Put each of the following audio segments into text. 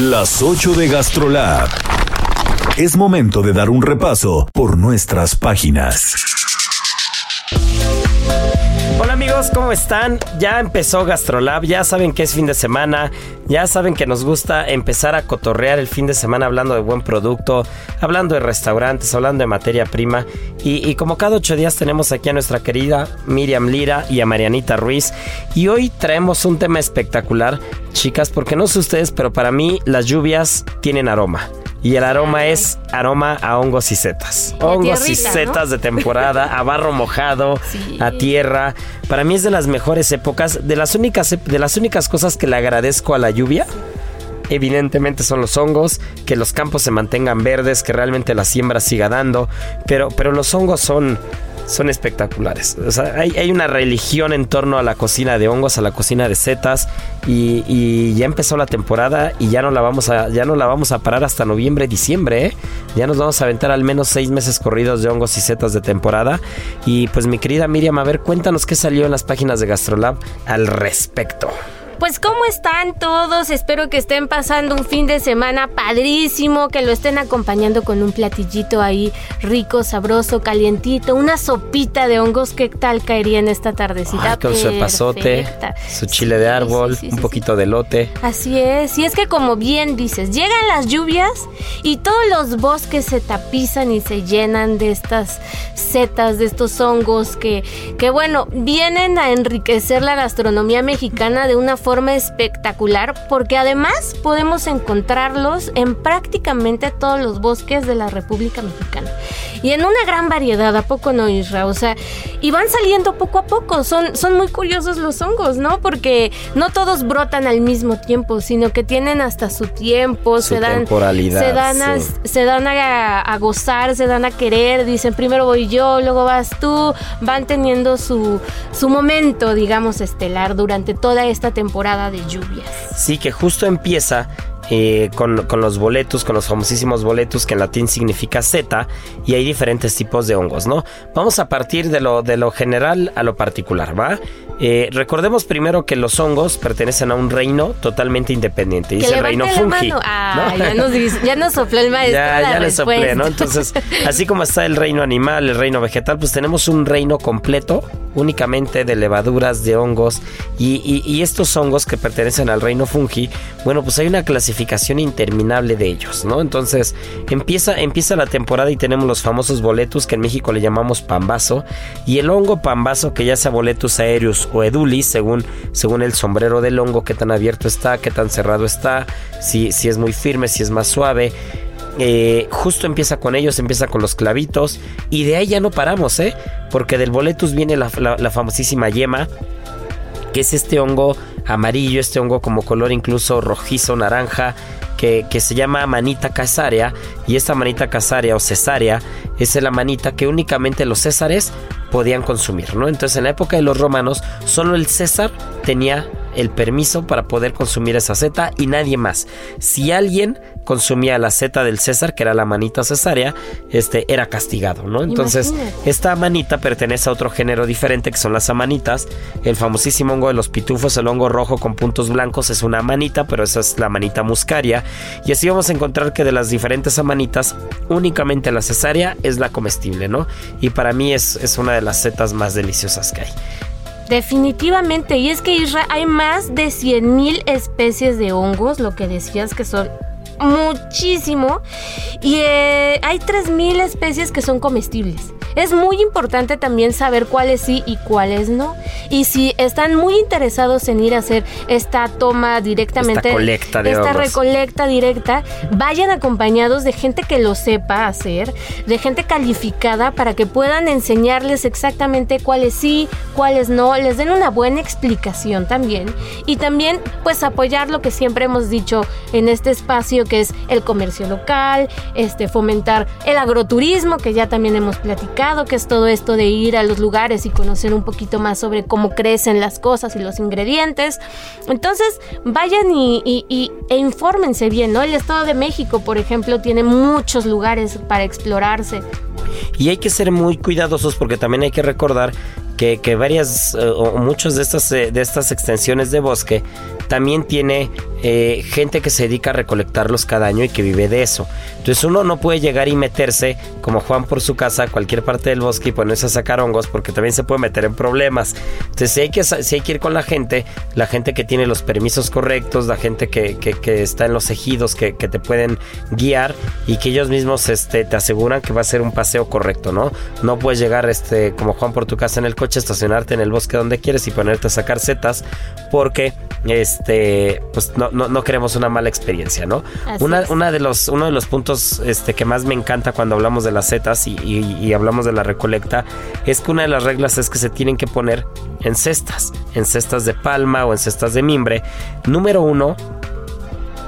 Las 8 de GastroLab. Es momento de dar un repaso por nuestras páginas. Amigos, ¿cómo están? Ya empezó GastroLab, ya saben que es fin de semana, ya saben que nos gusta empezar a cotorrear el fin de semana hablando de buen producto, hablando de restaurantes, hablando de materia prima. Y, y como cada ocho días tenemos aquí a nuestra querida Miriam Lira y a Marianita Ruiz. Y hoy traemos un tema espectacular, chicas, porque no sé ustedes, pero para mí las lluvias tienen aroma. Y el aroma es aroma a hongos y setas. Hongos y setas de temporada, a barro mojado, Sí. a tierra. Para mí es de las mejores épocas, de las únicas, de las únicas cosas que le agradezco a la lluvia. Evidentemente son los hongos, que los campos se mantengan verdes, que realmente la siembra siga dando, pero, pero los hongos son, son espectaculares. O sea, hay, una religión en torno a la cocina de hongos, a la cocina de setas, y, y ya empezó la temporada y ya no la vamos a, ya no la vamos a parar hasta noviembre, diciembre, ¿eh? Ya nos vamos a aventar al menos seis meses corridos de hongos y setas de temporada. Y pues mi querida Miriam, a ver, cuéntanos qué salió en las páginas de Gastrolab al respecto. Pues cómo están todos, espero que estén pasando un fin de semana padrísimo, que lo estén acompañando con un platillito ahí rico, sabroso, calientito, una sopita de hongos, ¿qué tal caería en esta tardecita? Ay, con su epazote, su chile Sí, de árbol, sí, sí, un poquito de lote. Así es, y es que como bien dices, llegan las lluvias y todos los bosques se tapizan y se llenan de estas setas, de estos hongos que, que bueno, vienen a enriquecer la gastronomía mexicana de una forma espectacular porque además podemos encontrarlos en prácticamente todos los bosques de la República Mexicana. Y en una gran variedad, ¿a poco no, Isra? O sea, y van saliendo poco a poco. Son, son muy curiosos los hongos, ¿no? Porque no todos brotan al mismo tiempo, sino que tienen hasta su tiempo, Su se dan, temporalidad, se dan, a, sí. se dan a, a gozar, se dan a querer. Dicen, primero voy yo, luego vas tú. Van teniendo su, su momento, digamos, estelar durante toda esta temporada de lluvias. Sí, que justo empieza eh, con, con los boletos, con los famosísimos boletos, que en latín significa seta, y hay diferentes tipos de hongos, ¿no? Vamos a partir de lo, de lo general a lo particular, ¿va? Eh, recordemos primero que los hongos pertenecen a un reino totalmente independiente, dice el reino fungi. Ah, ¿no? ya, nos, ya nos sopló el maestro. Ya, la ya le soplé. ¿no? Entonces, así como está el reino animal, el reino vegetal, pues tenemos un reino completo únicamente de levaduras, de hongos. Y, y- y estos hongos que pertenecen al reino fungi, bueno, pues hay una clasificación interminable de ellos, ¿no? Entonces, empieza, empieza la temporada y tenemos los famosos boletus, que en México le llamamos pambazo. Y el hongo pambazo, que ya sea boletus aéreos o edulis, según, según el sombrero del hongo, qué tan abierto está, qué tan cerrado está, si, si es muy firme, si es más suave. Eh, justo empieza con ellos, empieza con los clavitos y de ahí ya no paramos, ¿eh? Porque del boletus viene la, la- la famosísima yema, que es este hongo amarillo, este hongo como color incluso rojizo, naranja, que, se llama manita casárea. Y esta manita casárea o cesárea es la manita que únicamente los césares podían consumir, ¿no? Entonces en la época de los romanos, solo el César tenía el permiso para poder consumir esa seta y nadie más. Si alguien consumía la seta del César, que era la manita cesárea, este era castigado, ¿no? Entonces, esta manita pertenece a otro género diferente que son las amanitas. El famosísimo hongo de los pitufos, el hongo rojo con puntos blancos, es una manita, pero esa es la manita muscaria. Y así vamos a encontrar que de las diferentes amanitas, únicamente la cesárea es la comestible, ¿no? Y para mí es, es una de las setas más deliciosas que hay. Definitivamente, y es que Israel hay más de 100.000 especies de hongos, lo que decías que son muchísimo, y eh, hay 3.000 especies que son comestibles. Es muy importante también saber cuáles sí y cuáles no. Y si están muy interesados en ir a hacer esta toma directamente, esta recolecta, de esta recolecta directa, vayan acompañados de gente que lo sepa hacer, de gente calificada para que puedan enseñarles exactamente cuáles sí, cuáles no, les den una buena explicación también y también pues apoyar lo que siempre hemos dicho en este espacio que es el comercio local, este fomentar el agroturismo que ya también hemos platicado que es todo esto de ir a los lugares y conocer un poquito más sobre cómo crecen las cosas y los ingredientes. Entonces, vayan y, e infórmense bien, ¿no? El Estado de México, por ejemplo, tiene muchos lugares para explorarse. Y hay que ser muy cuidadosos porque también hay que recordar que, varias eh, o muchas de estas, eh, de estas extensiones de bosque también tiene eh, gente que se dedica a recolectarlos cada año y que vive de eso. Entonces uno no puede llegar y meterse como Juan por su casa a cualquier parte del bosque y ponerse a sacar hongos porque también se puede meter en problemas. Entonces si hay que, hay que ir con la gente, la gente que tiene los permisos correctos, la gente que, que, está en los ejidos, que, que, te pueden guiar y que ellos mismos este, te aseguran que va a ser un paseo correcto, ¿no? No puedes llegar este, como Juan por tu casa en el coche estacionarte en el bosque donde quieres y ponerte a sacar setas porque este pues no, no, queremos una mala experiencia, ¿no? Una, una, de los, uno de los puntos este, que más me encanta cuando hablamos de las setas y, y hablamos de la recolecta es que una de las reglas es que se tienen que poner en cestas, en cestas de palma o en cestas de mimbre. Número uno,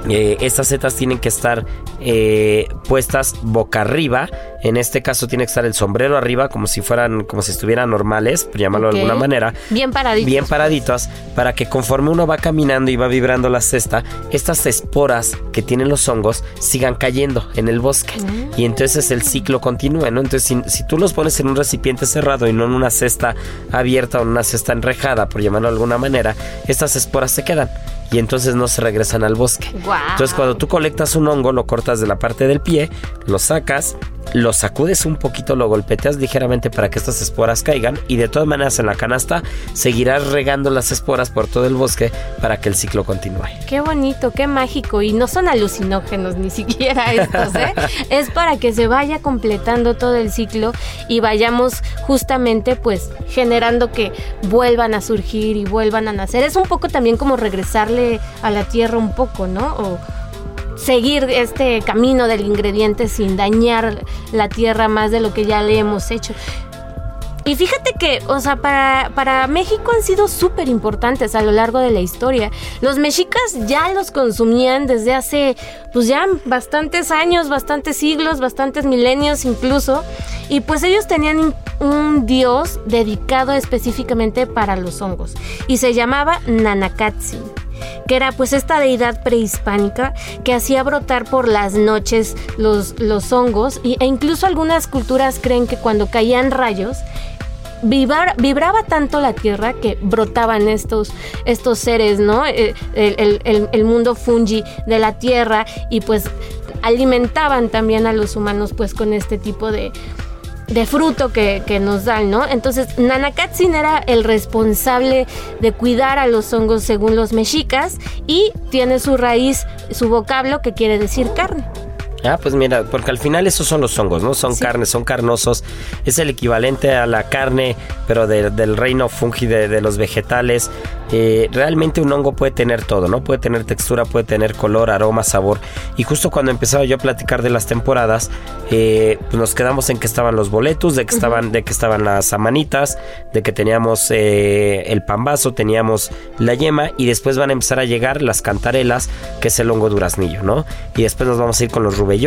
eh, estas setas tienen que estar eh, puestas boca arriba. En este caso tiene que estar el sombrero arriba, como si fueran, como si estuvieran normales, por llamarlo de alguna manera. Bien paraditos. Bien paraditos, para que conforme uno va caminando y va vibrando la cesta, estas esporas que tienen los hongos sigan cayendo en el bosque. Mm. Y entonces el ciclo continúa, ¿no? Entonces, si, si, tú los pones en un recipiente cerrado y no en una cesta abierta o en una cesta enrejada, por llamarlo de alguna manera, estas esporas se quedan y entonces no se regresan al bosque. Entonces cuando tú colectas un hongo, lo cortas de la parte del pie, lo sacas, lo sacudes un poquito, lo golpeteas ligeramente para que estas esporas caigan y de todas maneras en la canasta seguirás regando las esporas por todo el bosque para que el ciclo continúe. Qué bonito, qué mágico y no son alucinógenos ni siquiera estos, ¿eh? es para que se vaya completando todo el ciclo y vayamos justamente pues generando que vuelvan a surgir y vuelvan a nacer. Es un poco también como regresarle a la tierra un poco, ¿no? O, seguir este camino del ingrediente sin dañar la tierra más de lo que ya le hemos hecho. Y fíjate que, o sea, para, para México han sido súper importantes a lo largo de la historia. Los mexicas ya los consumían desde hace, pues ya bastantes años, bastantes siglos, bastantes milenios incluso. Y pues ellos tenían un dios dedicado específicamente para los hongos. Y se llamaba Nanakatsi que era pues esta deidad prehispánica que hacía brotar por las noches los, los hongos e incluso algunas culturas creen que cuando caían rayos vibraba tanto la tierra que brotaban estos, estos seres, ¿no? Eh, el, el, mundo fungi de la tierra y pues alimentaban también a los humanos pues con este tipo de, de fruto que, nos dan, ¿no? Entonces, Nanakatsin era el responsable de cuidar a los hongos según los mexicas y tiene su raíz, su vocablo que quiere decir carne. Ah, pues mira, porque al final esos son los hongos, ¿no? Son carnes, son carnosos. Es el equivalente a la carne, pero del reino fungi de, los vegetales. Eh, realmente un hongo puede tener todo, ¿no? Puede tener textura, puede tener color, aroma, sabor. Y justo cuando empezaba yo a platicar de las temporadas, eh, pues nos quedamos en que estaban los boletos, de que estaban, de que estaban las amanitas, de que teníamos eh, el pambazo, teníamos la yema, y después van a empezar a llegar las cantarelas, que es el hongo duraznillo, ¿no? Y después nos vamos a ir con los rubén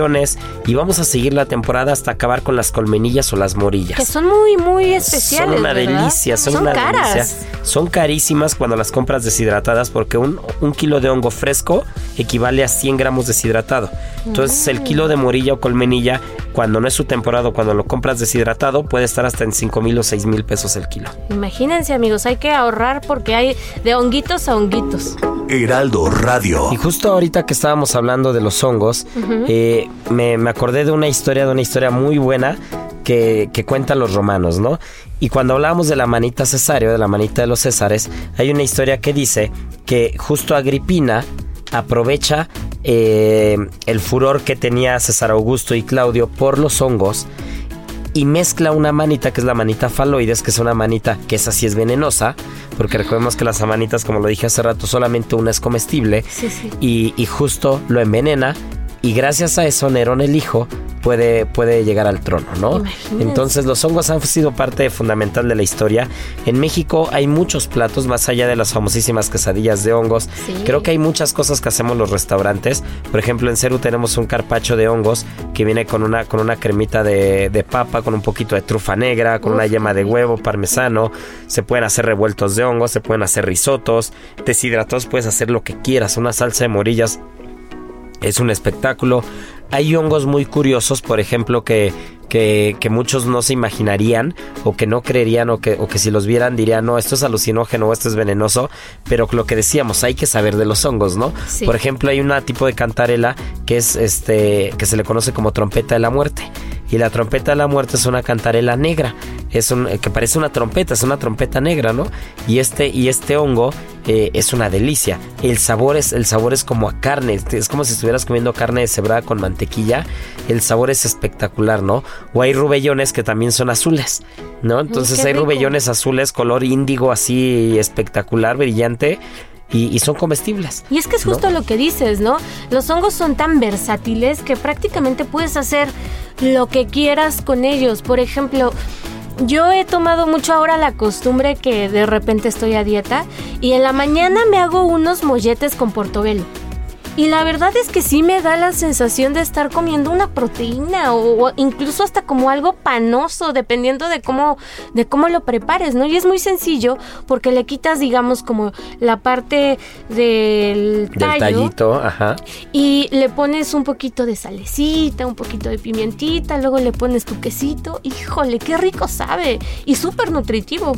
y vamos a seguir la temporada hasta acabar con las colmenillas o las morillas. Que son muy, muy especiales. Son una delicia, son, una caras. delicia. Son carísimas. Cuando cuando las compras deshidratadas porque un, un kilo de hongo fresco equivale a 100 gramos deshidratado. Entonces el kilo de morilla o colmenilla, cuando no es su temporada, cuando lo compras deshidratado, puede estar hasta en 5 mil o 6 mil pesos el kilo. Imagínense amigos, hay que ahorrar porque hay de honguitos a honguitos. Heraldo Radio. Y justo ahorita que estábamos hablando de los hongos, eh, me, me acordé de una historia, de una historia muy buena que, que cuentan los romanos, ¿no? Y cuando hablábamos de la manita cesario, de la manita de los césares, hay una historia que dice que justo Agripina aprovecha eh, el furor que tenía César Augusto y Claudio por los hongos y mezcla una manita que es la manita faloides, que es una manita que esa sí es venenosa, porque recordemos que las manitas, como lo dije hace rato, solamente una es comestible, Sí, sí. y, y justo lo envenena, y gracias a eso Nerón el hijo puede, puede llegar al trono, ¿no? Entonces los hongos han sido parte fundamental de la historia. En México hay muchos platos, más allá de las famosísimas quesadillas de hongos. Sí. Creo que hay muchas cosas que hacemos los restaurantes. Por ejemplo, en Ceru tenemos un carpacho de hongos que viene con una, con una cremita de, de papa, con un poquito de trufa negra, con una yema de huevo, parmesano. Se pueden hacer revueltos de hongos, se pueden hacer risotos, deshidratados, puedes hacer lo que quieras. Una salsa de morillas es un espectáculo. Hay hongos muy curiosos, por ejemplo, que, que, que muchos no se imaginarían o que no creerían o que, o que si los vieran dirían, no, esto es alucinógeno o esto es venenoso, pero lo que decíamos, hay que saber de los hongos, ¿no? Sí. Por ejemplo, hay un tipo de cantarela que es este que se le conoce como trompeta de la muerte. Y la trompeta de la muerte es una cantarela negra, es un, que parece una trompeta, es una trompeta negra, ¿no? Y este, y este hongo eh, es una delicia. El sabor es, el sabor es como a carne, es como si estuvieras comiendo carne deshebrada con mantequilla. El sabor es espectacular, ¿no? O hay rubellones que también son azules, ¿no? Entonces hay rubellones azules, color índigo así espectacular, brillante. Y, y son comestibles. Y es que es ¿no? justo lo que dices, ¿no? Los hongos son tan versátiles que prácticamente puedes hacer lo que quieras con ellos. Por ejemplo, yo he tomado mucho ahora la costumbre que de repente estoy a dieta y en la mañana me hago unos molletes con portobelo. Y la verdad es que sí me da la sensación de estar comiendo una proteína o, o incluso hasta como algo panoso, dependiendo de cómo, de cómo lo prepares, ¿no? Y es muy sencillo porque le quitas, digamos, como la parte del Del tallo tallito, ajá. y le pones un poquito de salecita, un poquito de pimientita, luego le pones tu quesito. Híjole, qué rico sabe y súper nutritivo.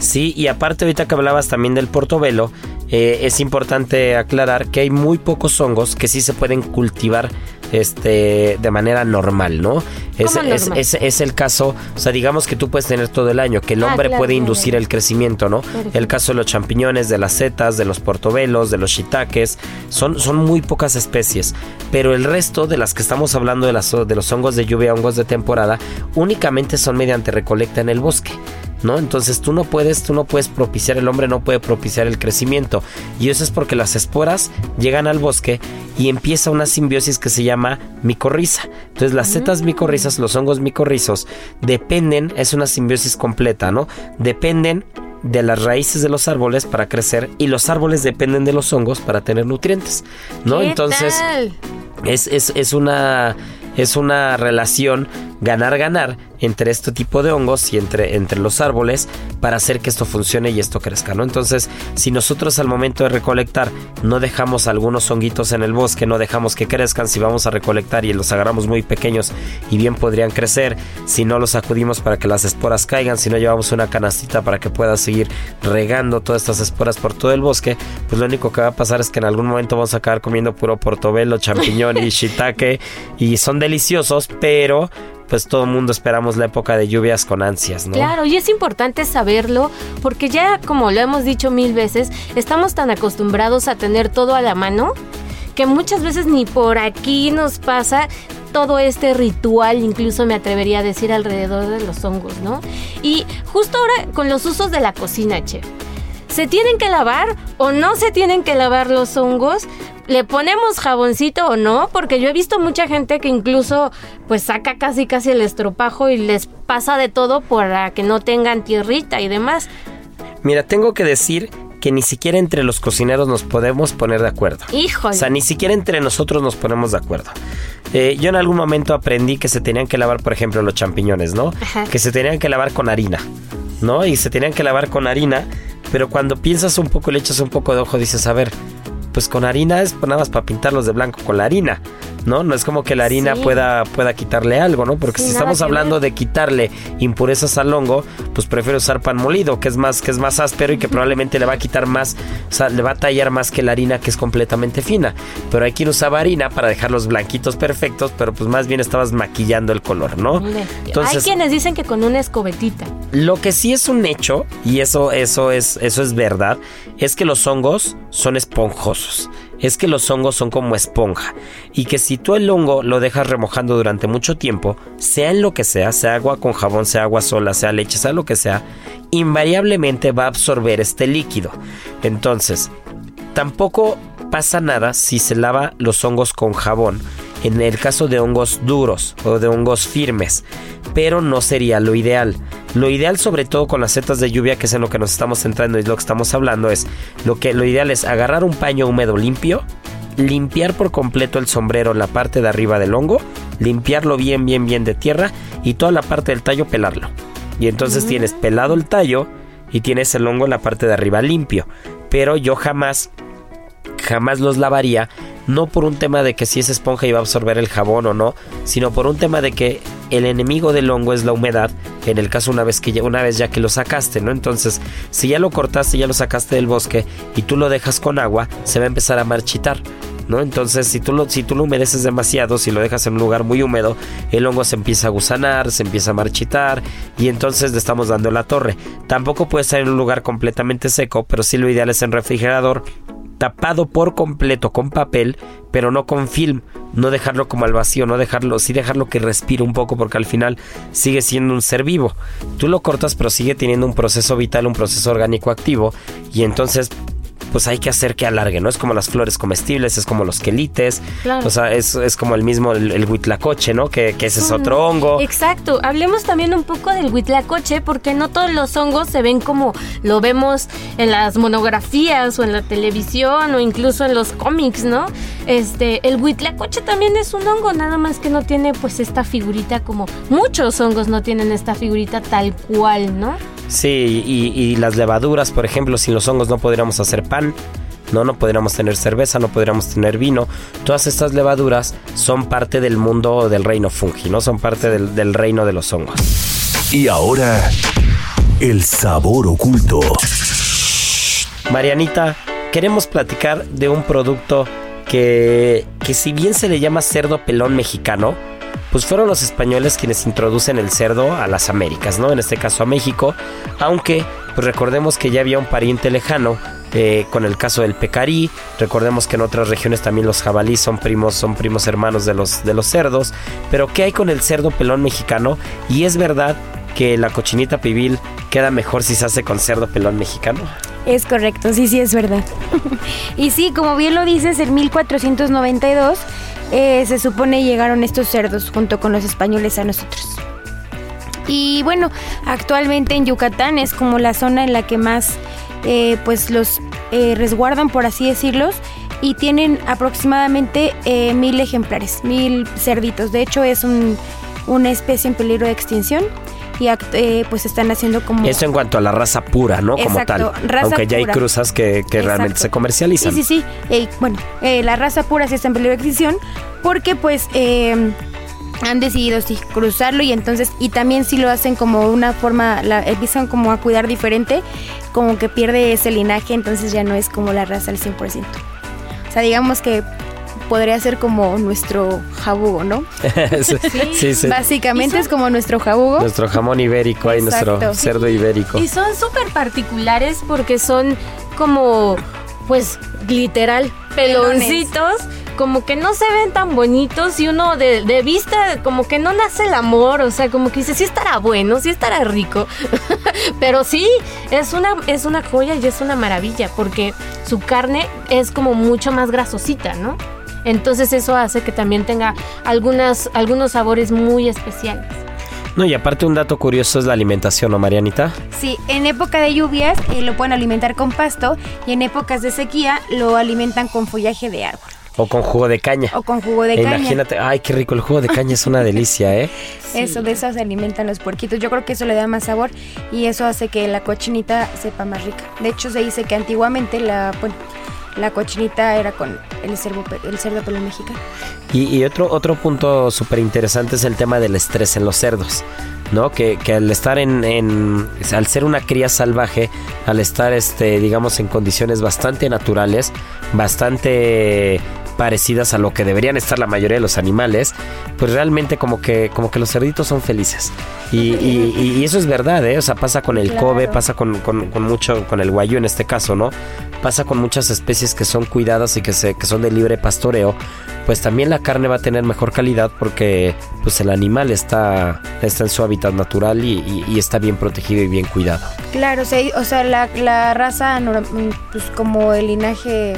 Sí, y aparte ahorita que hablabas también del portobelo, eh, es importante aclarar que hay muy pocos hongos que sí se pueden cultivar este de manera normal, ¿no? Es, ¿Cómo es- normal? es- es el caso, o sea, digamos que tú puedes tener todo el año, que el Ah, hombre claro, puede claro. inducir el crecimiento, ¿no? Perfecto. El caso de los champiñones, de las setas, de los portobelos, de los shiitakes, son, son muy pocas especies, pero el resto de las que estamos hablando de, las, de los hongos de lluvia, hongos de temporada, únicamente son mediante recolecta en el bosque. ¿No? Entonces tú no puedes, tú no puedes propiciar, el hombre no puede propiciar el crecimiento. Y eso es porque las esporas llegan al bosque y empieza una simbiosis que se llama micorriza. Entonces las setas micorrizas, los hongos micorrizos, dependen, es una simbiosis completa, ¿no? Dependen de las raíces de los árboles para crecer y los árboles dependen de los hongos para tener nutrientes, ¿no? ¿Qué Entonces tal? es, es, es una es una relación ganar-ganar entre este tipo de hongos y entre, entre los árboles para hacer que esto funcione y esto crezca, ¿no? Entonces, si nosotros al momento de recolectar no dejamos algunos honguitos en el bosque, no dejamos que crezcan, si vamos a recolectar y los agarramos muy pequeños y bien podrían crecer, si no los sacudimos para que las esporas caigan, si no llevamos una canastita para que pueda seguir regando todas estas esporas por todo el bosque, pues lo único que va a pasar es que en algún momento vamos a acabar comiendo puro portobelo, champiñón y shiitake y son deliciosos, pero pues todo el mundo esperamos la época de lluvias con ansias, ¿no? Claro, y es importante saberlo porque ya, como lo hemos dicho mil veces, estamos tan acostumbrados a tener todo a la mano que muchas veces ni por aquí nos pasa todo este ritual, incluso me atrevería a decir alrededor de los hongos, ¿no? Y justo ahora con los usos de la cocina, chef. ¿Se tienen que lavar o no se tienen que lavar los hongos? ¿Le ponemos jaboncito o no? Porque yo he visto mucha gente que incluso pues saca casi casi el estropajo y les pasa de todo para que no tengan tierrita y demás. Mira, tengo que decir que ni siquiera entre los cocineros nos podemos poner de acuerdo. Híjole. O sea, ni siquiera entre nosotros nos ponemos de acuerdo. Eh, yo en algún momento aprendí que se tenían que lavar, por ejemplo, los champiñones, ¿no? Ajá. Que se tenían que lavar con harina, ¿no? Y se tenían que lavar con harina Pero cuando piensas un poco y le echas un poco de ojo, dices, a ver, pues con harina es nada más para pintarlos de blanco con la harina. ¿no? No es como que la harina Sí. pueda, pueda quitarle algo, ¿no? Porque Sí, si estamos hablando ver. de quitarle impurezas al hongo, pues prefiero usar pan molido, que es más, que es más áspero y que probablemente le va a quitar más, o sea, le va a tallar más que la harina que es completamente fina. Pero hay quien usaba harina para dejarlos blanquitos perfectos, pero pues más bien estabas maquillando el color, ¿no? Entonces, Hay quienes dicen que con una escobetita. lo que sí es un hecho, y eso, eso, es, eso es verdad, es que los hongos son esponjosos. Es que los hongos son como esponja. Y que si tú el hongo lo dejas remojando durante mucho tiempo, sea en lo que sea, sea agua con jabón, sea agua sola, sea leche, sea lo que sea, invariablemente va a absorber este líquido. Entonces, tampoco pasa nada si se lava los hongos con jabón. En el caso de hongos duros o de hongos firmes, pero no sería lo ideal. Lo ideal, sobre todo con las setas de lluvia, que es en lo que nos estamos centrando y es lo que estamos hablando, es lo que lo ideal es agarrar un paño húmedo limpio, limpiar por completo el sombrero en la parte de arriba del hongo, limpiarlo bien, bien, bien de tierra y toda la parte del tallo pelarlo. Y entonces tienes pelado el tallo y tienes el hongo en la parte de arriba limpio. Pero yo jamás jamás los lavaría, no por un tema de que si es esponja iba a absorber el jabón o no, sino por un tema de que el enemigo del hongo es la humedad, en el caso una vez que ya, una vez ya que lo sacaste, ¿no? Entonces, si ya lo cortaste, ya lo sacaste del bosque y tú lo dejas con agua, se va a empezar a marchitar. ¿No? Entonces, si tú, lo, si tú lo humedeces demasiado, si lo dejas en un lugar muy húmedo, el hongo se empieza a gusanar, se empieza a marchitar y entonces le estamos dando la torre. Tampoco puede estar en un lugar completamente seco, pero sí lo ideal es en refrigerador tapado por completo con papel, pero no con film, no dejarlo como al vacío, no dejarlo, sí dejarlo que respire un poco porque al final sigue siendo un ser vivo. Tú lo cortas pero sigue teniendo un proceso vital, un proceso orgánico activo y entonces pues hay que hacer que alargue, ¿no? Es como las flores comestibles, es como los quelites, Claro. o sea, es, es como el mismo, el, el huitlacoche, ¿no? Que, que ese es otro hongo. Exacto. Hablemos también un poco del huitlacoche, porque no todos los hongos se ven como lo vemos en las monografías o en la televisión o incluso en los cómics, ¿no? Este, el huitlacoche también es un hongo, nada más que no tiene pues esta figurita como muchos hongos no tienen esta figurita tal cual, ¿no? Sí, y, y las levaduras, por ejemplo, sin los hongos no podríamos hacer pan, no, no podríamos tener cerveza, no podríamos tener vino. Todas estas levaduras son parte del mundo del reino fungi, ¿no? Son parte del, del reino de los hongos. Y ahora, el sabor oculto. Marianita, queremos platicar de un producto que, que si bien se le llama cerdo pelón mexicano, pues fueron los españoles quienes introducen el cerdo a las Américas, ¿no? En este caso a México, aunque pues recordemos que ya había un pariente lejano eh, con el caso del pecarí, recordemos que en otras regiones también los jabalíes son primos, son primos hermanos de los, de los cerdos, pero ¿qué hay con el cerdo pelón mexicano? Y es verdad que la cochinita pibil queda mejor si se hace con cerdo pelón mexicano. Es correcto, sí, sí, es verdad. y sí, como bien lo dices, en 1492 eh, se supone llegaron estos cerdos junto con los españoles a nosotros. Y bueno, actualmente en Yucatán es como la zona en la que más eh, pues los eh, resguardan, por así decirlos, y tienen aproximadamente eh, mil ejemplares, mil cerditos. De hecho, es un- una especie en peligro de extinción eh, pues están haciendo como... Eso en cuanto a la raza pura, ¿no? Como tal. raza Aunque ya hay cruzas que, que realmente se comercializan. Sí, sí, sí. Eh, bueno, eh, la raza pura sí está en peligro de extinción porque pues eh, han decidido sí cruzarlo y entonces y también si lo hacen como una forma, la empiezan como a cuidar diferente, como que pierde ese linaje, entonces ya no es como la raza al 100%. O sea, digamos que podría ser como nuestro jabugo, ¿no? sí, sí, sí. Básicamente es como nuestro jabugo. Nuestro jamón ibérico, ahí nuestro cerdo ibérico. Y son súper particulares porque son como, pues, literal, peloncitos. Como que no se ven tan bonitos y uno de, de vista como que no nace el amor, o sea, como que dice, sí estará bueno, sí estará rico. Pero sí, es una, es una joya y es una maravilla porque su carne es como mucho más grasosita, ¿no? Entonces eso hace que también tenga algunas, algunos sabores muy especiales. No, y aparte un dato curioso es la alimentación, ¿no, Marianita? Sí, en época de lluvias eh, lo pueden alimentar con pasto y en épocas de sequía lo alimentan con follaje de árbol. O con jugo de caña. o con jugo de caña. Imagínate, ay, qué rico, el jugo de caña es una delicia, ¿eh? Eso, de eso se alimentan los puerquitos. Yo creo que eso le da más sabor y eso hace que la cochinita sepa más rica. De hecho, se dice que antiguamente la, bueno, la cochinita era con el cerdo, el cerdo pelón mexicano. Y, y otro, otro punto súper interesante es el tema del estrés en los cerdos, ¿no? Que, que al estar en, en- al ser una cría salvaje, al estar, este, digamos, en condiciones bastante naturales, bastante parecidas a lo que deberían estar la mayoría de los animales, pues realmente como que, como que los cerditos son felices. Y, y- y- y eso es verdad, ¿eh? O sea, pasa con el Claro. Kobe, pasa con, con- con mucho, con el guayú en este caso, ¿no? Pasa con muchas especies que son cuidadas y que, se, que son de libre pastoreo, pues también la carne va a tener mejor calidad porque pues el animal está, está en su hábitat natural y, y- y está bien protegido y bien cuidado. Claro, o sea, o sea, la, la raza, pues como el linaje,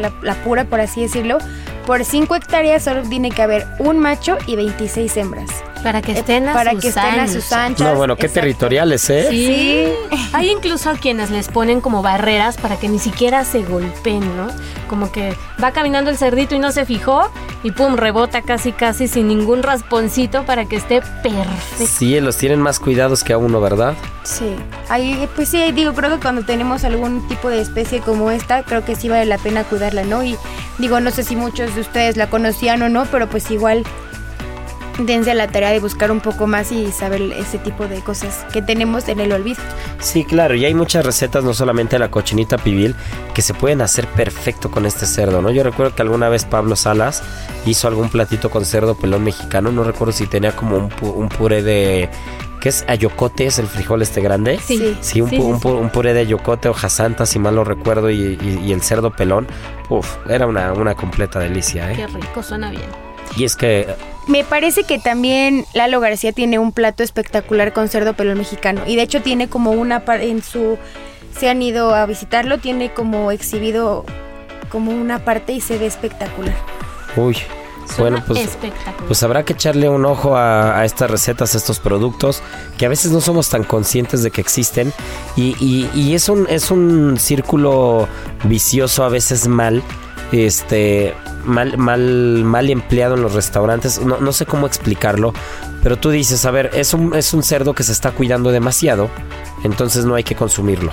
la, la pura, por así decirlo, por 5 hectáreas solo tiene que haber un macho y 26 hembras. Para que Eh, estén a para sus que estén a años. sus anchas. No, bueno, qué Exacto. territoriales, ¿eh? Sí. Hay incluso a quienes les ponen como barreras para que ni siquiera se golpeen, ¿no? Como que va caminando el cerdito y no se fijó y pum, rebota casi casi sin ningún rasponcito para que esté perfecto. Sí, los tienen más cuidados que a uno, ¿verdad? Sí, ahí, pues sí, digo, creo que cuando tenemos algún tipo de especie como esta, creo que sí vale la pena cuidarla, ¿no? Y digo, no sé si muchos de ustedes la conocían o no, pero pues igual dense a la tarea de buscar un poco más y saber ese tipo de cosas que tenemos en el olvido. Sí, claro, y hay muchas recetas, no solamente la cochinita pibil, que se pueden hacer perfecto con este cerdo, ¿no? Yo recuerdo que alguna vez Pablo Salas hizo algún platito con cerdo pelón mexicano, no recuerdo si tenía como un, pu- un puré de... ¿Qué es? Ayocote, es el frijol este grande. Sí. Sí, un, pu- un pu- un puré de ayocote, hoja santa, si mal lo recuerdo, y, y- y el cerdo pelón. Uf, era una, una completa delicia, ¿eh? Qué rico, suena bien. Y es que Me parece que también Lalo García tiene un plato espectacular con cerdo pelón mexicano. Y de hecho tiene como una par- en su se han ido a visitarlo, tiene como exhibido como una parte y se ve espectacular. Uy, Suena bueno, pues, pues habrá que echarle un ojo a, a estas recetas, a estos productos, que a veces no somos tan conscientes de que existen. Y, y- y es, un, es un círculo vicioso, a veces mal, este, mal, mal, mal empleado en los restaurantes. No, no sé cómo explicarlo, pero tú dices, a ver, es un, es un cerdo que se está cuidando demasiado, entonces no hay que consumirlo.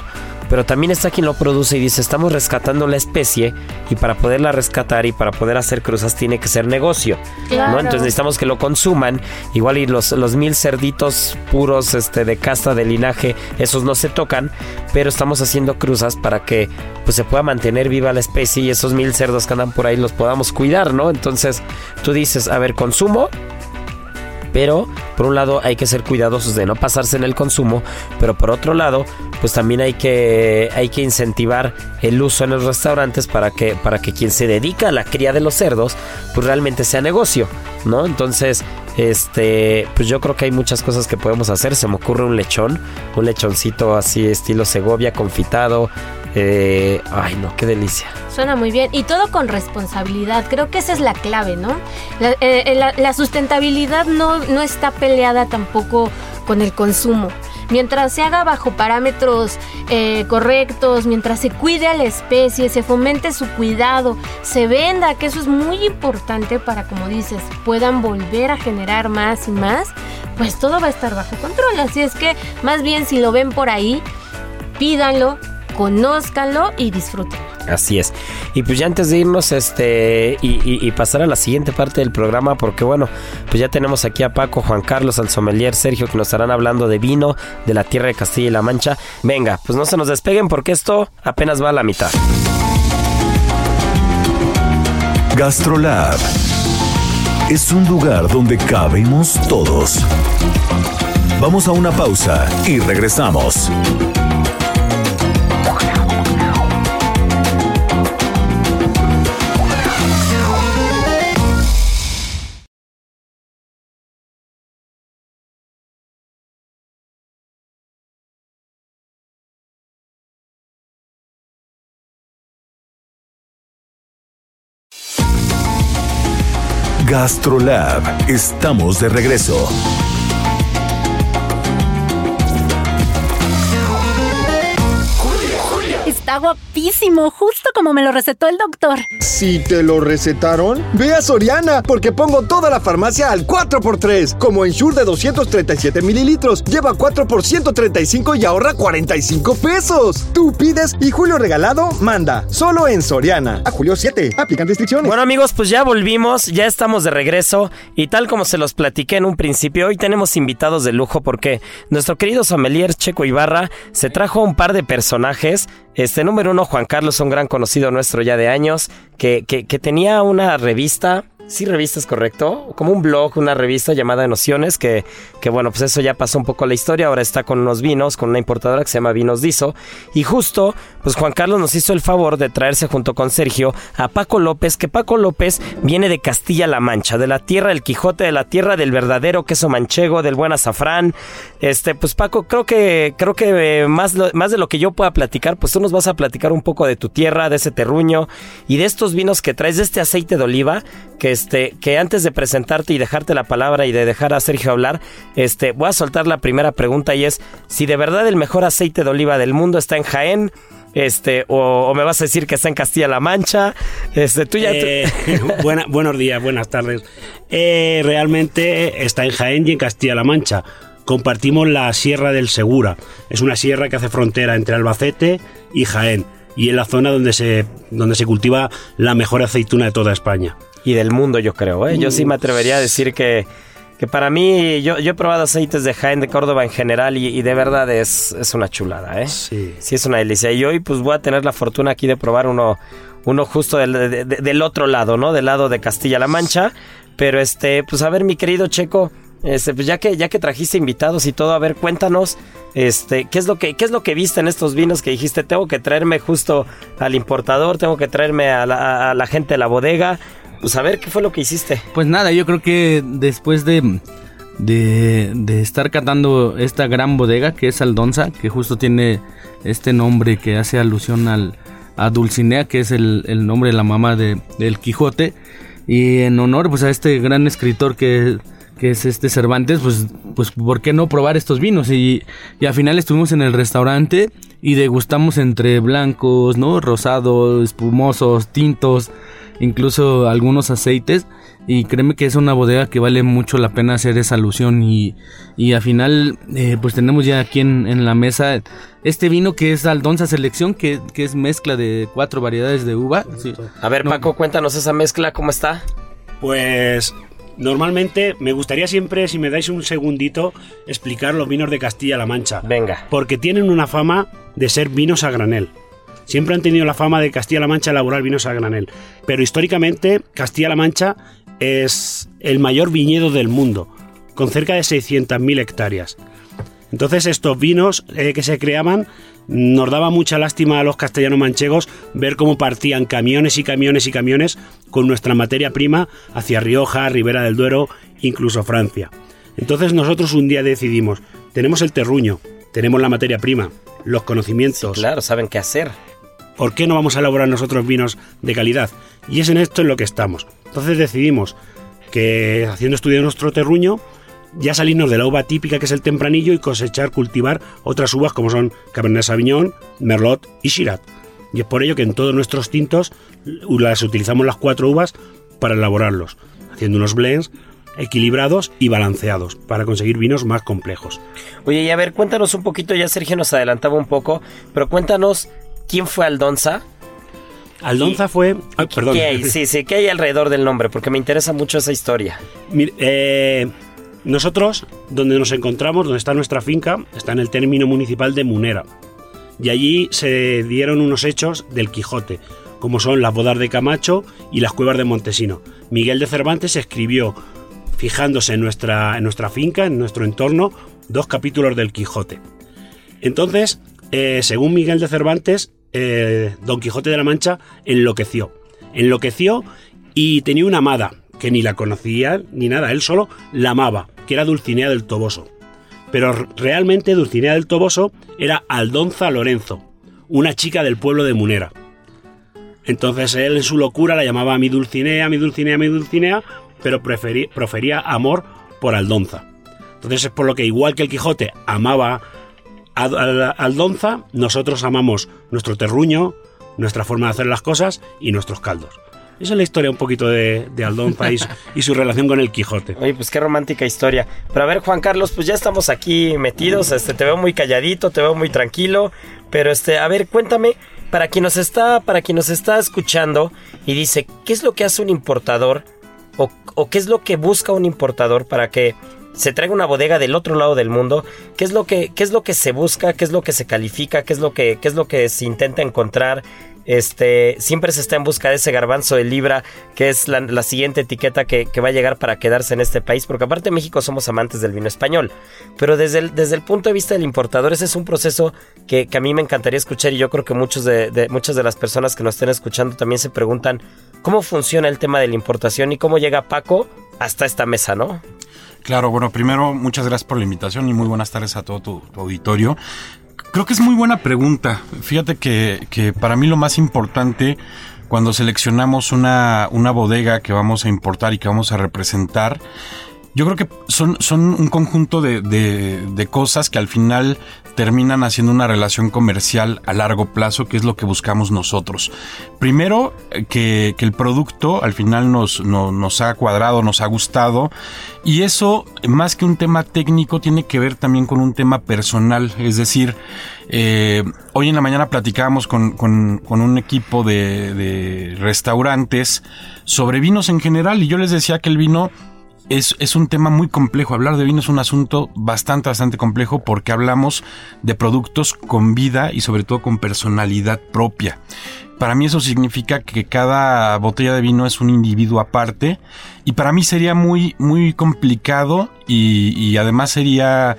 Pero también está quien lo produce y dice, estamos rescatando la especie y para poderla rescatar y para poder hacer cruzas tiene que ser negocio. Claro. ¿no? Entonces necesitamos que lo consuman. Igual y los, los mil cerditos puros este, de casta, de linaje, esos no se tocan, pero estamos haciendo cruzas para que pues, se pueda mantener viva la especie y esos mil cerdos que andan por ahí los podamos cuidar, ¿no? Entonces tú dices, a ver, consumo, pero por un lado hay que ser cuidadosos de no pasarse en el consumo, pero por otro lado, pues también hay que, hay que incentivar el uso en los restaurantes para que, para que quien se dedica a la cría de los cerdos, pues realmente sea negocio, ¿no? Entonces, este, pues yo creo que hay muchas cosas que podemos hacer. Se me ocurre un lechón, un lechoncito así estilo Segovia, confitado. Eh, ay, no, qué delicia. Suena muy bien. Y todo con responsabilidad. Creo que esa es la clave, ¿no? La, eh, eh, sustentabilidad no, no está peleada tampoco con el consumo. Mientras se haga bajo parámetros correctos, mientras se cuide a la especie, se fomente su cuidado, se venda, que eso es muy importante para, como dices, puedan volver a generar más y más, pues todo va a estar bajo control. Así es que, más bien, si lo ven por ahí, pídanlo, conózcanlo y disfrútenlo. Así es. Y pues ya antes de irnos, este, y, y- y pasar a la siguiente parte del programa, porque bueno, pues ya tenemos aquí a Paco, Juan Carlos, al sommelier Sergio, que nos estarán hablando de vino de la tierra de Castilla y La Mancha. Venga, pues no se nos despeguen porque esto apenas va a la mitad. Gastrolab es un lugar donde cabemos todos. Vamos a una pausa y regresamos. Gastrolab, estamos de regreso. Está guapísimo, justo como me lo recetó el doctor. Si te lo recetaron, ve a Soriana, porque pongo toda la farmacia al 4x3. Como Ensure de 237 mililitros, lleva 4 por 135 y ahorra 45 pesos. Tú pides y Julio Regalado manda. Solo en Soriana. A Julio 7. Aplican restricciones. Bueno amigos, pues ya volvimos, ya estamos de regreso y tal como se los platiqué en un principio, hoy tenemos invitados de lujo porque nuestro querido sommelier Checo Ibarra se trajo un par de personajes. Este número uno, Juan Carlos, un gran conocido nuestro ya de años, que, que, que tenía una revista Sí, revistas, correcto. Como un blog, una revista llamada Nociones, que, que bueno, pues eso ya pasó un poco la historia. Ahora está con unos vinos, con una importadora que se llama Vinos Dizo. Y justo, pues Juan Carlos nos hizo el favor de traerse junto con Sergio a Paco López, que Paco López viene de Castilla-La Mancha, de la tierra del Quijote, de la tierra del verdadero queso manchego, del buen azafrán. Este, pues Paco, creo que, creo que eh, más, más de lo que yo pueda platicar, pues tú nos vas a platicar un poco de tu tierra, de ese terruño y de estos vinos que traes, de este aceite de oliva, que este, que antes de presentarte y dejarte la palabra y de dejar a Sergio hablar, este, voy a soltar la primera pregunta y es si de verdad el mejor aceite de oliva del mundo está en Jaén. Este, o, me vas a decir que está en Castilla-La Mancha. Este, tú ya. Eh, buenos días, buenas tardes. Eh, realmente está en Jaén y en Castilla-La Mancha. Compartimos la Sierra del Segura. Es una sierra que hace frontera entre Albacete y Jaén. Y es la zona donde se, donde se cultiva la mejor aceituna de toda España. Y del mundo, yo creo. ¿eh? Yo sí me atrevería a decir que, que para mí, yo, yo he probado aceites de Jaén, de Córdoba en general, y, y de verdad es, es una chulada, ¿eh? Sí. Sí, es una delicia. Y hoy, pues voy a tener la fortuna aquí de probar uno, uno justo del, de- de- del otro lado, ¿no? Del lado de Castilla-La Mancha. Pero este, pues a ver, mi querido Checo. Este, pues ya que, ya que trajiste invitados y todo, a ver, cuéntanos, este, ¿qué es lo que, qué es lo que viste en estos vinos que dijiste? Tengo que traerme justo al importador, tengo que traerme a la, a la gente de la bodega. Pues a ver, ¿qué fue lo que hiciste? Pues nada, yo creo que después de, de, de estar catando esta gran bodega que es Aldonza, que justo tiene este nombre que hace alusión al, a Dulcinea, que es el, el nombre de la mamá de, del Quijote, y en honor pues a este gran escritor que, que es este Cervantes, pues, pues ¿por qué no probar estos vinos? Y, y al final estuvimos en el restaurante y degustamos entre blancos, ¿no? Rosados, espumosos, tintos, incluso algunos aceites. Y créeme que es una bodega que vale mucho la pena hacer esa alusión. Y, y al final, eh, pues tenemos ya aquí en, en la mesa este vino que es Aldonza Selección, que, que es mezcla de cuatro variedades de uva. Sí. A ver, No. Paco, cuéntanos esa mezcla, ¿cómo está? Pues normalmente me gustaría siempre, si me dais un segundito, explicar los vinos de Castilla-La Mancha. Venga. Porque tienen una fama de ser vinos a granel. Siempre han tenido la fama de Castilla-La Mancha elaborar vinos a granel. Pero históricamente Castilla-La Mancha es el mayor viñedo del mundo, con cerca de 600.000 hectáreas. Entonces estos vinos eh, que se creaban nos daba mucha lástima a los castellanos manchegos ver cómo partían camiones y camiones y camiones con nuestra materia prima hacia Rioja, Ribera del Duero, incluso Francia. Entonces nosotros un día decidimos, tenemos el terruño, tenemos la materia prima, los conocimientos, Claro, saben qué hacer. ¿por qué no vamos a elaborar nosotros vinos de calidad? Y es en esto en lo que estamos. Entonces decidimos que haciendo estudio de nuestro terruño, ya salirnos de la uva típica que es el tempranillo y cosechar, cultivar otras uvas como son Cabernet Sauvignon, Merlot y Shiraz. Y es por ello que en todos nuestros tintos las utilizamos las cuatro uvas para elaborarlos, haciendo unos blends equilibrados y balanceados para conseguir vinos más complejos. Oye, y a ver, cuéntanos un poquito, ya Sergio nos adelantaba un poco, pero cuéntanos quién fue Aldonza. Aldonza fue... ay, perdón. ¿Qué hay? Sí, sí, ¿qué hay alrededor del nombre? Porque me interesa mucho esa historia. Mire, eh, nosotros, donde nos encontramos, donde está nuestra finca, está en el término municipal de Munera. Y allí se dieron unos hechos del Quijote, como son las bodas de Camacho y las cuevas de Montesino. Miguel de Cervantes escribió, fijándose en nuestra, en nuestra finca, en nuestro entorno, dos capítulos del Quijote. Entonces, eh, según Miguel de Cervantes, eh, Don Quijote de la Mancha enloqueció. Enloqueció y tenía una amada, que ni la conocía ni nada, él solo la amaba, que era Dulcinea del Toboso. Pero realmente Dulcinea del Toboso era Aldonza Lorenzo, una chica del pueblo de Munera. Entonces él en su locura la llamaba mi Dulcinea, mi Dulcinea, mi Dulcinea, pero profería amor por Aldonza. Entonces es por lo que igual que el Quijote amaba a, Aldonza nosotros amamos nuestro terruño, nuestra forma de hacer las cosas y nuestros caldos. Esa es la historia un poquito de, de Aldonza y, su- y su relación con el Quijote. Oye, pues qué romántica historia. Pero a ver, Juan Carlos, pues ya estamos aquí metidos. Este, te veo muy calladito, te veo muy tranquilo. Pero este, a ver, cuéntame, para quien nos está, para quien nos está escuchando y dice, ¿qué es lo que hace un importador? O, o qué es lo que busca un importador para que se traiga una bodega del otro lado del mundo? ¿Qué es lo que, qué es lo que se busca? ¿Qué es lo que se califica? ¿Qué es lo que, qué es lo que se intenta encontrar? Este, siempre se está en busca de ese garbanzo de libra, que es la, siguiente etiqueta que, que va a llegar para quedarse en este país, porque aparte en México somos amantes del vino español. Pero desde el, desde el punto de vista del importador, ese es un proceso que, a mí me encantaría escuchar y yo creo que muchos de, de- muchas de las personas que nos estén escuchando también se preguntan cómo funciona el tema de la importación y cómo llega Paco hasta esta mesa, ¿no? Claro, bueno, primero muchas gracias por la invitación y muy buenas tardes a todo tu auditorio. Creo que es muy buena pregunta. Fíjate que, que para mí lo más importante cuando seleccionamos una, una bodega que vamos a importar y que vamos a representar, yo creo que son, son un conjunto de, de- de cosas que al final terminan haciendo una relación comercial a largo plazo, que es lo que buscamos nosotros. Primero, eh, que, el producto al final nos, no- nos ha cuadrado, nos ha gustado, y eso, más que un tema técnico, tiene que ver también con un tema personal, es decir, eh, hoy en la mañana platicábamos con, un equipo de restaurantes sobre vinos en general, y yo les decía que el vino es, es un tema muy complejo. Hablar de vino es un asunto bastante, bastante complejo porque hablamos de productos con vida y sobre todo con personalidad propia. Para mí eso significa que cada botella de vino es un individuo aparte y para mí sería muy, muy complicado y, y además sería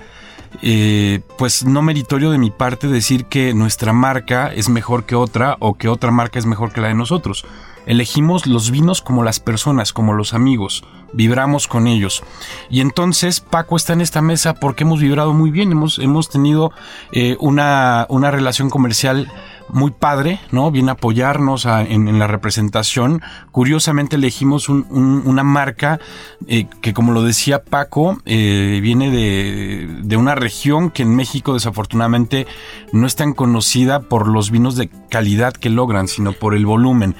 eh, pues no meritorio de mi parte decir que nuestra marca es mejor que otra o que otra marca es mejor que la de nosotros. Elegimos los vinos como las personas, como los amigos, vibramos con ellos. Y entonces Paco está en esta mesa porque hemos vibrado muy bien, hemos, hemos tenido eh, una, una relación comercial muy padre, ¿no? Viene a apoyarnos a- en, en la representación. Curiosamente elegimos un- un- una marca eh, que, como lo decía Paco, eh, viene de, de una región que en México desafortunadamente no es tan conocida por los vinos de calidad que logran, sino por el volumen.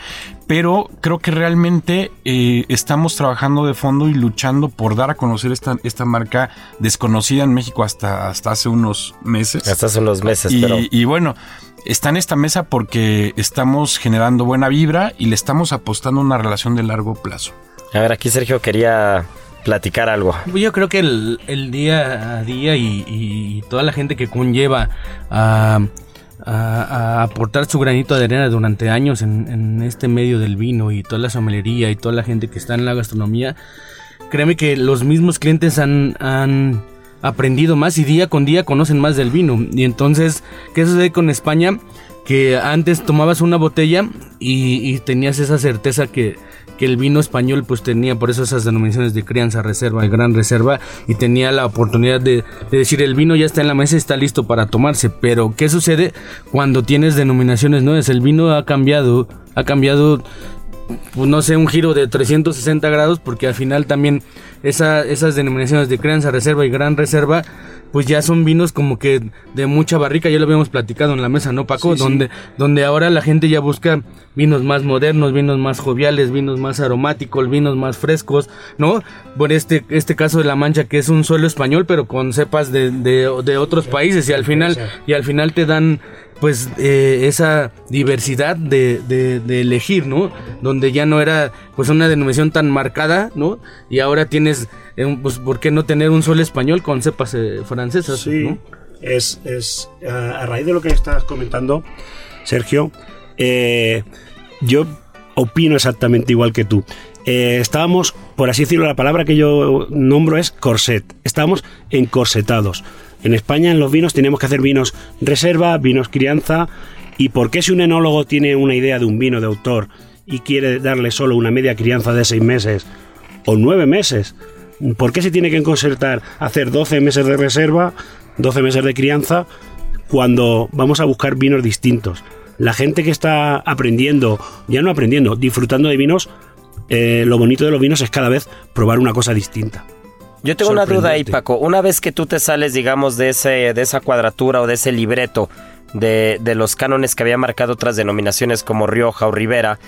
Pero creo que realmente eh, estamos trabajando de fondo y luchando por dar a conocer esta, esta marca desconocida en México hasta, hasta hace unos meses. Hasta hace unos meses, y, pero- y bueno, está en esta mesa porque estamos generando buena vibra y le estamos apostando a una relación de largo plazo. A ver, aquí Sergio quería platicar algo. Yo creo que el, el día a día y, y toda la gente que conlleva a, a- a aportar su granito de arena durante años en, en este medio del vino y toda la somelería y toda la gente que está en la gastronomía, créeme que los mismos clientes han, han aprendido más y día con día conocen más del vino. Y entonces, ¿qué sucede con España? Que antes tomabas una botella y, tenías esa certeza que, que el vino español pues tenía por eso esas denominaciones de crianza, reserva y gran reserva y tenía la oportunidad de, de decir el vino ya está en la mesa y está listo para tomarse. Pero ¿qué sucede cuando tienes denominaciones nuevas? El vino ha cambiado, ha cambiado pues, no sé, un giro de 360 grados, porque al final también esa, esas denominaciones de crianza, reserva y gran reserva, pues ya son vinos como que de mucha barrica, ya lo habíamos platicado en la mesa, ¿no, Paco? Sí, sí. donde, donde ahora la gente ya busca vinos más modernos, vinos más joviales, vinos más aromáticos, vinos más frescos, ¿no? Por este, este caso de La Mancha, que es un suelo español, pero con cepas de, de, de otros países, y al final, y al final te dan pues eh, esa diversidad de, de, de elegir, ¿no? Donde ya no era pues una denominación tan marcada, ¿no? Y ahora tienes, eh, pues, ¿por qué no tener un sol español con cepas eh, francesas, Sí, ¿no? es, es a, a raíz de lo que estás comentando, Sergio, eh, yo opino exactamente igual que tú. Eh, estábamos, por así decirlo, la palabra que yo nombro es corset. Estábamos encorsetados. En España, en los vinos, tenemos que hacer vinos reserva, vinos crianza. ¿Y por qué si un enólogo tiene una idea de un vino de autor y quiere darle solo una media crianza de seis meses o nueve meses? ¿Por qué se tiene que concertar hacer 12 meses de reserva, 12 meses de crianza, cuando vamos a buscar vinos distintos? La gente que está aprendiendo, ya no aprendiendo, disfrutando de vinos, eh, lo bonito de los vinos es cada vez probar una cosa distinta. Yo tengo una duda ahí. Paco. Una vez que tú te sales, digamos, de, ese, de esa cuadratura o de ese libreto de, de los cánones que había marcado otras denominaciones como Rioja o Rivera,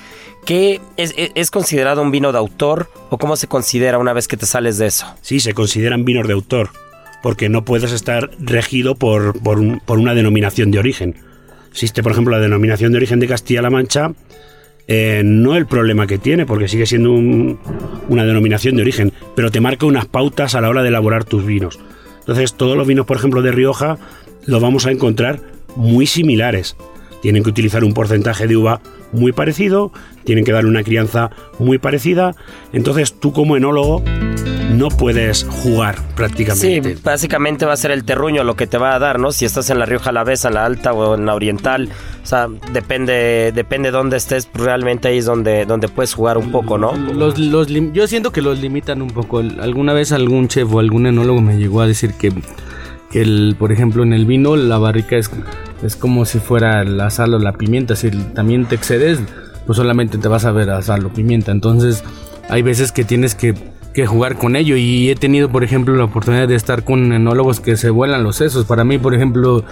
¿qué es, es- es considerado un vino de autor o cómo se considera una vez que te sales de eso? Sí, se consideran vinos de autor, porque no puedes estar regido por, por, un- por una denominación de origen. Existe, por ejemplo, la denominación de origen de Castilla-La Mancha, eh, no el problema que tiene, porque sigue siendo un- una denominación de origen, pero te marca unas pautas a la hora de elaborar tus vinos. Entonces, todos los vinos, por ejemplo, de Rioja, los vamos a encontrar muy similares. Tienen que utilizar un porcentaje de uva muy parecido, tienen que dar una crianza muy parecida. Entonces, tú como enólogo no puedes jugar Sí, prácticamente. básicamente va a ser el terruño lo que te va a dar, ¿no? Si estás en la Rioja Alavesa, en la Alta o en la Oriental, o sea, depende depende dónde estés, realmente ahí es donde, donde puedes jugar un poco, ¿no? Los, los yo siento que los limitan un poco. Alguna vez algún chef o algún enólogo me llegó a decir que, que el, por ejemplo, en el vino la barrica es, es como si fuera la sal o la pimienta. Si también te excedes, pues solamente te vas a ver a sal o pimienta. Entonces, hay veces que tienes que, que jugar con ello. Y he tenido, por ejemplo, la oportunidad de estar con enólogos que se vuelan los sesos. Para mí, por ejemplo,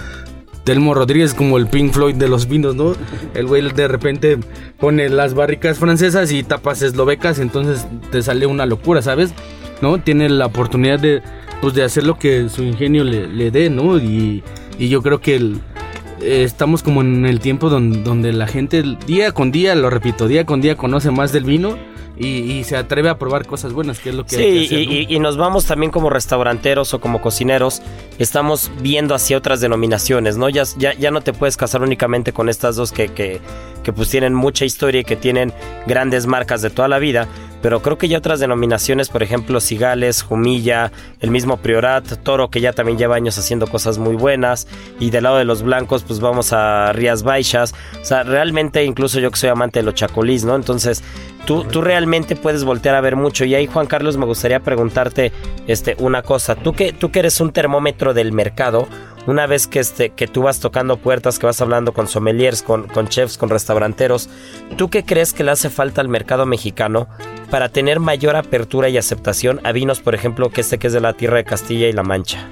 Telmo Rodríguez como el Pink Floyd de los vinos, ¿no? El güey de repente pone las barricas francesas y tapas eslovecas, entonces te sale una locura, ¿sabes? ¿No? Tiene la oportunidad de, pues, de hacer lo que su ingenio le, le dé, ¿no? Y, y yo creo que eh, estamos como en el tiempo donde la gente día con día, lo repito, día con día conoce más del vino y, y se atreve a probar cosas buenas, que es lo que hay que Sí, hacer, y, ¿no? y- y nos vamos también como restauranteros o como cocineros, estamos viendo hacia otras denominaciones, ¿no? Ya, ya, ya no te puedes casar únicamente con estas dos que, que, que pues tienen mucha historia y que tienen grandes marcas de toda la vida, pero creo que ya otras denominaciones, por ejemplo, Cigales, Jumilla, el mismo Priorat, Toro, que ya también lleva años haciendo cosas muy buenas, y del lado de los blancos, pues vamos a Rías Baixas, o sea, realmente incluso yo que soy amante de los chacolís, ¿no? Entonces, tú, tú realmente puedes voltear a ver mucho, y ahí, Juan Carlos, me gustaría preguntarte este, una cosa, tú que, tú que eres un termómetro del mercado, una vez que, este, que tú vas tocando puertas, que vas hablando con sommeliers, con, chefs, con restauranteros, ¿tú qué crees que le hace falta al mercado mexicano para tener mayor apertura y aceptación a vinos, por ejemplo, que este que es de la tierra de Castilla y La Mancha?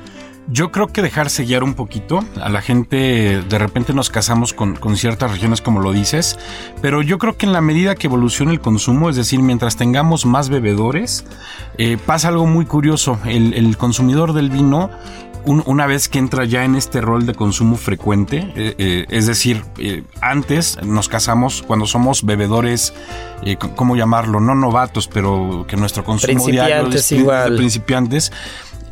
Yo creo que dejarse guiar un poquito. A la gente de repente nos casamos con, ciertas regiones como lo dices, pero yo creo que en la medida que evoluciona el consumo, es decir, mientras tengamos más bebedores, eh, pasa algo muy curioso. El consumidor del vino un- una vez que entra ya en este rol de consumo frecuente, eh, eh, es decir, eh, antes nos casamos cuando somos bebedores, ¿cómo llamarlo? No novatos, pero que nuestro consumo diario Principiantes de igual. principiantes.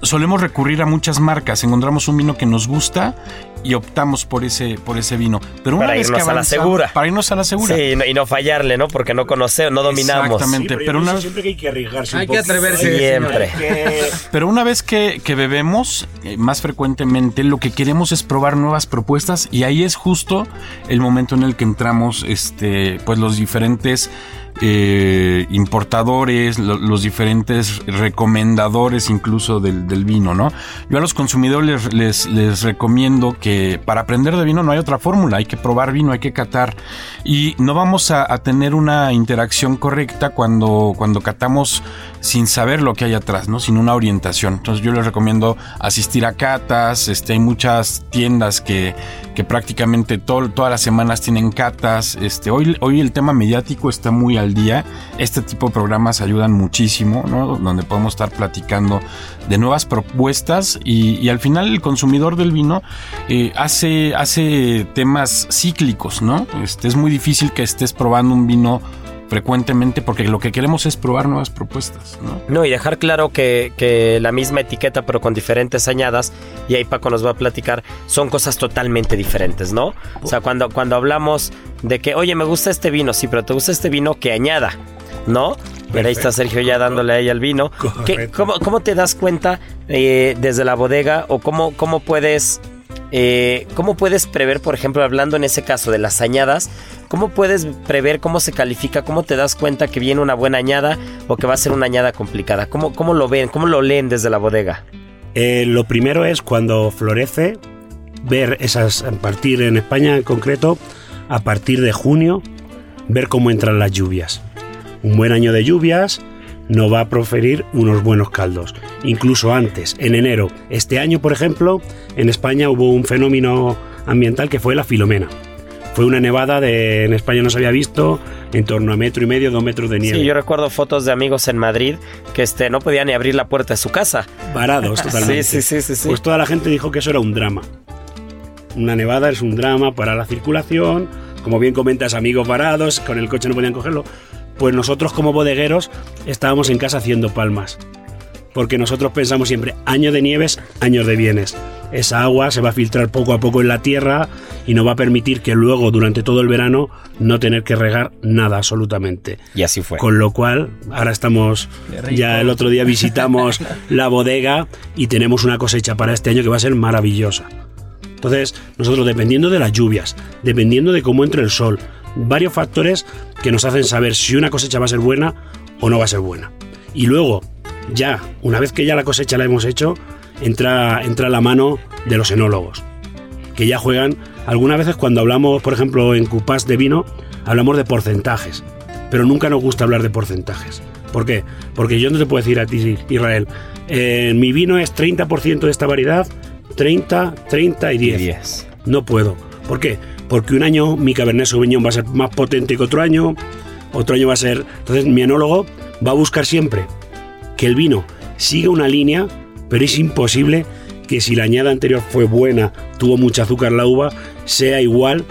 Solemos recurrir a muchas marcas, encontramos un vino que nos gusta y optamos por ese, por ese vino. Pero una Para vez irnos que a la avanzamos- segura. Para irnos a la segura. Sí, y no, y no fallarle, ¿no? Porque no conocemos, no dominamos. Exactamente, Sí, pero una siempre que hay que arriesgarse. Hay un que poquito. atreverse. Siempre. Que- Pero una vez que, que bebemos eh, más frecuentemente, lo que queremos es probar nuevas propuestas y ahí es justo el momento en el que entramos, este, pues los diferentes eh, importadores, lo- los diferentes recomendadores incluso del, vino, ¿no? Yo a los consumidores les, recomiendo que para aprender de vino no hay otra fórmula, hay que probar vino, hay que catar y no vamos a, tener una interacción correcta cuando, cuando catamos sin saber lo que hay atrás, ¿no? Sin una orientación. Entonces yo les recomiendo asistir a catas, este, hay muchas tiendas que, que prácticamente todas las semanas tienen catas. Este, hoy, hoy el tema mediático está muy al día. Este tipo de programas ayudan muchísimo, ¿no? Donde podemos estar platicando de nuevas propuestas y, y al final el consumidor del vino eh, hace, hace temas cíclicos, ¿no? Este, es muy difícil que estés probando un vino frecuentemente porque lo que queremos es probar nuevas propuestas, ¿no? No, y dejar claro que, que la misma etiqueta, pero con diferentes añadas, y ahí Paco nos va a platicar, son cosas totalmente diferentes, ¿no? O sea, cuando, cuando hablamos de que, oye, me gusta este vino, sí, pero te gusta este vino que añada, ¿no? Mira, ahí está Sergio ya dándole a ella el vino. ¿Qué- Correcto. cómo, cómo te das cuenta eh, desde la bodega o cómo, cómo puedes... eh, ¿Cómo puedes prever, por ejemplo, hablando en ese caso de las añadas, cómo puedes prever cómo se califica, cómo te das cuenta que viene una buena añada o que va a ser una añada complicada? ¿Cómo, cómo lo ven? ¿Cómo lo leen desde la bodega? Eh, lo primero es cuando florece, ver esas, a partir en España en concreto, a partir de junio, ver cómo entran las lluvias. Un buen año de lluvias nos va a proferir unos buenos caldos. Incluso antes, en enero. Este año, por ejemplo, en España hubo un fenómeno ambiental que fue la filomena. Fue una nevada de, en España no se había visto, en torno a metro y medio, dos metros de nieve. Sí, yo recuerdo fotos de amigos en Madrid que este, no podían ni abrir la puerta de su casa. Varados totalmente. Sí, sí, sí, sí, sí. Pues toda la gente dijo que eso era un drama. Una nevada es un drama para la circulación, como bien comentas, amigos varados, con el coche no podían cogerlo. Pues nosotros como bodegueros estábamos en casa haciendo palmas. Porque nosotros pensamos siempre, año de nieves, años de bienes. Esa agua se va a filtrar poco a poco en la tierra y nos va a permitir que luego, durante todo el verano, no tener que regar nada absolutamente. Y así fue. Con lo cual, ahora estamos, ya el otro día visitamos la bodega y tenemos una cosecha para este año que va a ser maravillosa. Entonces, nosotros dependiendo de las lluvias, dependiendo de cómo entre el sol, varios factores que nos hacen saber si una cosecha va a ser buena o no va a ser buena. Y luego, ya, una vez que ya la cosecha la hemos hecho, entra, entra la mano de los enólogos, que ya juegan, algunas veces cuando hablamos, por ejemplo, en cupás de vino, hablamos de porcentajes, pero nunca nos gusta hablar de porcentajes. ¿Por qué? Porque yo no te puedo decir a ti, Israel, eh, mi vino es 30% de esta variedad, 30, 30 y 10. 10. No puedo. ¿Por qué? Porque un año mi Cabernet Sauvignon va a ser más potente que otro año, otro año va a ser... Entonces mi enólogo va a buscar siempre que el vino siga una línea, pero es imposible que si la añada anterior fue buena, tuvo mucho azúcar la uva, sea igual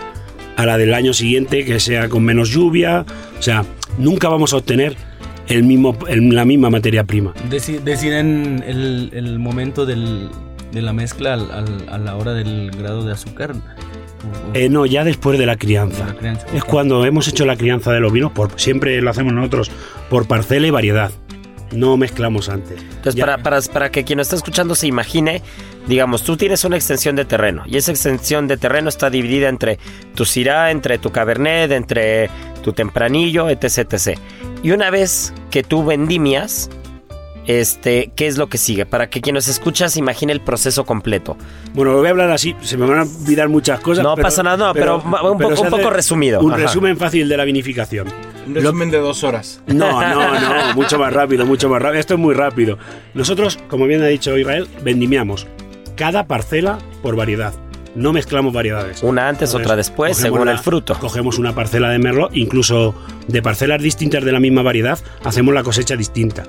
a la del año siguiente, que sea con menos lluvia. O sea, nunca vamos a obtener el mismo, la misma materia prima. Deci- deciden el, momento de la mezcla a la hora del grado de azúcar. Eh, no, ya después de la crianza. De la crianza, Es cuando hemos hecho la crianza de los vinos, por, siempre lo hacemos nosotros, por parcela y variedad. No mezclamos antes. Entonces, para, para, para que quien nos está escuchando se imagine, digamos, tú tienes una extensión de terreno y esa extensión de terreno está dividida entre tu Syrah, entre tu Cabernet, entre tu Tempranillo, etc, etc. Y una vez que tú vendimias, este, ¿qué es lo que sigue? Para que quien nos escucha se imagine el proceso completo. Bueno, lo voy a hablar así, se me van a olvidar muchas cosas. No pasa nada, no, pero un poco- un resumido. Un Ajá. resumen fácil de la vinificación. Un resumen de dos horas. No, no, no, mucho más rápido, mucho más rápido. Esto es muy rápido. Nosotros, como bien ha dicho Israel, vendimiamos cada parcela por variedad. No mezclamos variedades. Una antes, otra después, cogemos según la- el fruto. Cogemos una parcela de merlot, incluso de parcelas distintas de la misma variedad, hacemos la cosecha distinta.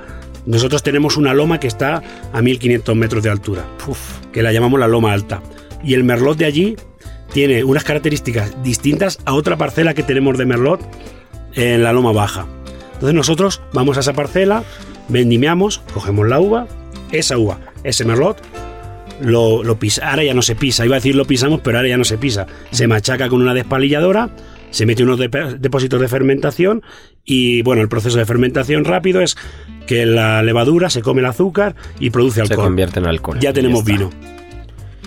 Nosotros tenemos una loma que está a 1500 metros de altura, que la llamamos la loma alta. Y el merlot de allí tiene unas características distintas a otra parcela que tenemos de merlot en la loma baja. Entonces nosotros vamos a esa parcela, vendimiamos, cogemos la uva, esa uva, ese merlot, lo, lo pisa, ahora ya no se pisa, iba a decir lo pisamos, pero ahora ya no se pisa. Se machaca con una despalilladora, se mete unos depósitos de fermentación y bueno, el proceso de fermentación rápido es que la levadura se come el azúcar y produce Se alcohol. convierte en alcohol. Ya tenemos vino.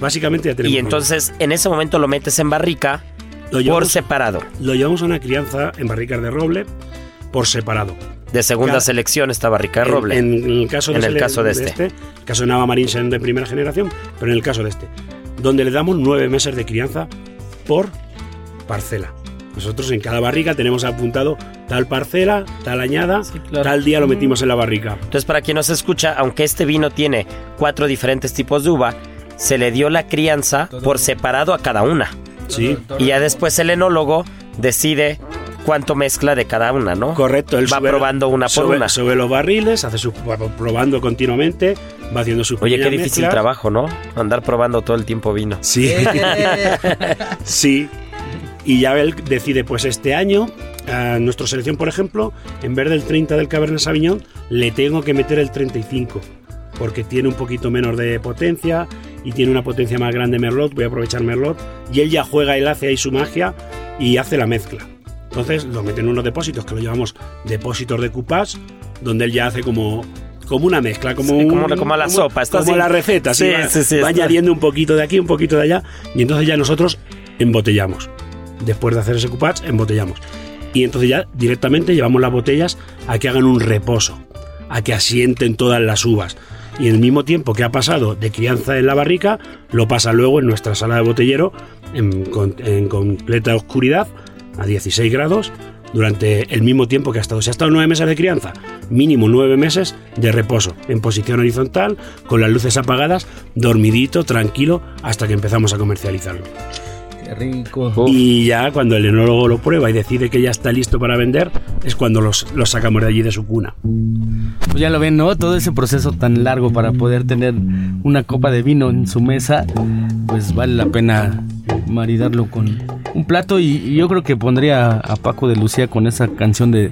Básicamente ya tenemos Y vino. entonces, en ese momento lo metes en barrica Lo por separado. Lo llevamos a una crianza en barricas de roble por separado. De segunda Cada- selección esta barrica de roble. En, el caso de, En el caso de este. el caso de Nava Marín de primera generación, pero en el caso de este, donde le damos nueve meses de crianza por parcela. Nosotros en cada barrica tenemos apuntado tal parcela, tal añada, tal día lo metimos en la barrica. Entonces, para quien nos escucha, aunque este vino tiene cuatro diferentes tipos de uva, se le dio la crianza por separado a cada una. Sí. Y ya después el enólogo decide cuánto mezcla de cada una, ¿no? Correcto, él Va sube- probando una por sube- una. Sube los barriles, hace su, va probando continuamente, va haciendo sus Oye, qué difícil mezclas. trabajo, ¿no? Andar probando todo el tiempo vino. Sí. sí. Y ya él decide, pues este año, a nuestra selección, por ejemplo, en vez del 30 del Cabernet Sauvignon, le tengo que meter el 35. Porque tiene un poquito menos de potencia y tiene una potencia más grande Merlot. Voy a aprovechar Merlot. Y él ya juega, él hace ahí su magia y hace la mezcla. Entonces lo mete en unos depósitos que lo llamamos depósitos de coupage, donde él ya hace como, como una mezcla, como, Sí, un- como- como la sopa, está como así. la receta. Sí, sí, va, va añadiendo un poquito de aquí, un poquito de allá, y entonces ya nosotros embotellamos. Después de hacer ese coupage, embotellamos. Y entonces ya directamente llevamos las botellas a que hagan un reposo, a que asienten todas las uvas. Y el mismo tiempo que ha pasado de crianza en la barrica, lo pasa luego en nuestra sala de botellero en completa oscuridad, a 16 grados, durante el mismo tiempo que ha estado. Si ha estado nueve meses de crianza, mínimo nueve meses de reposo, en posición horizontal, con las luces apagadas, dormidito, tranquilo, hasta que empezamos a comercializarlo. Qué rico. Y ya cuando el enólogo lo prueba y decide que ya está listo para vender, es cuando los, los sacamos de allí de su cuna. Pues ya lo ven, ¿no? Todo ese proceso tan largo para poder tener una copa de vino en su mesa, pues vale la pena maridarlo con un plato y, y yo creo que pondría a Paco de Lucía con esa canción de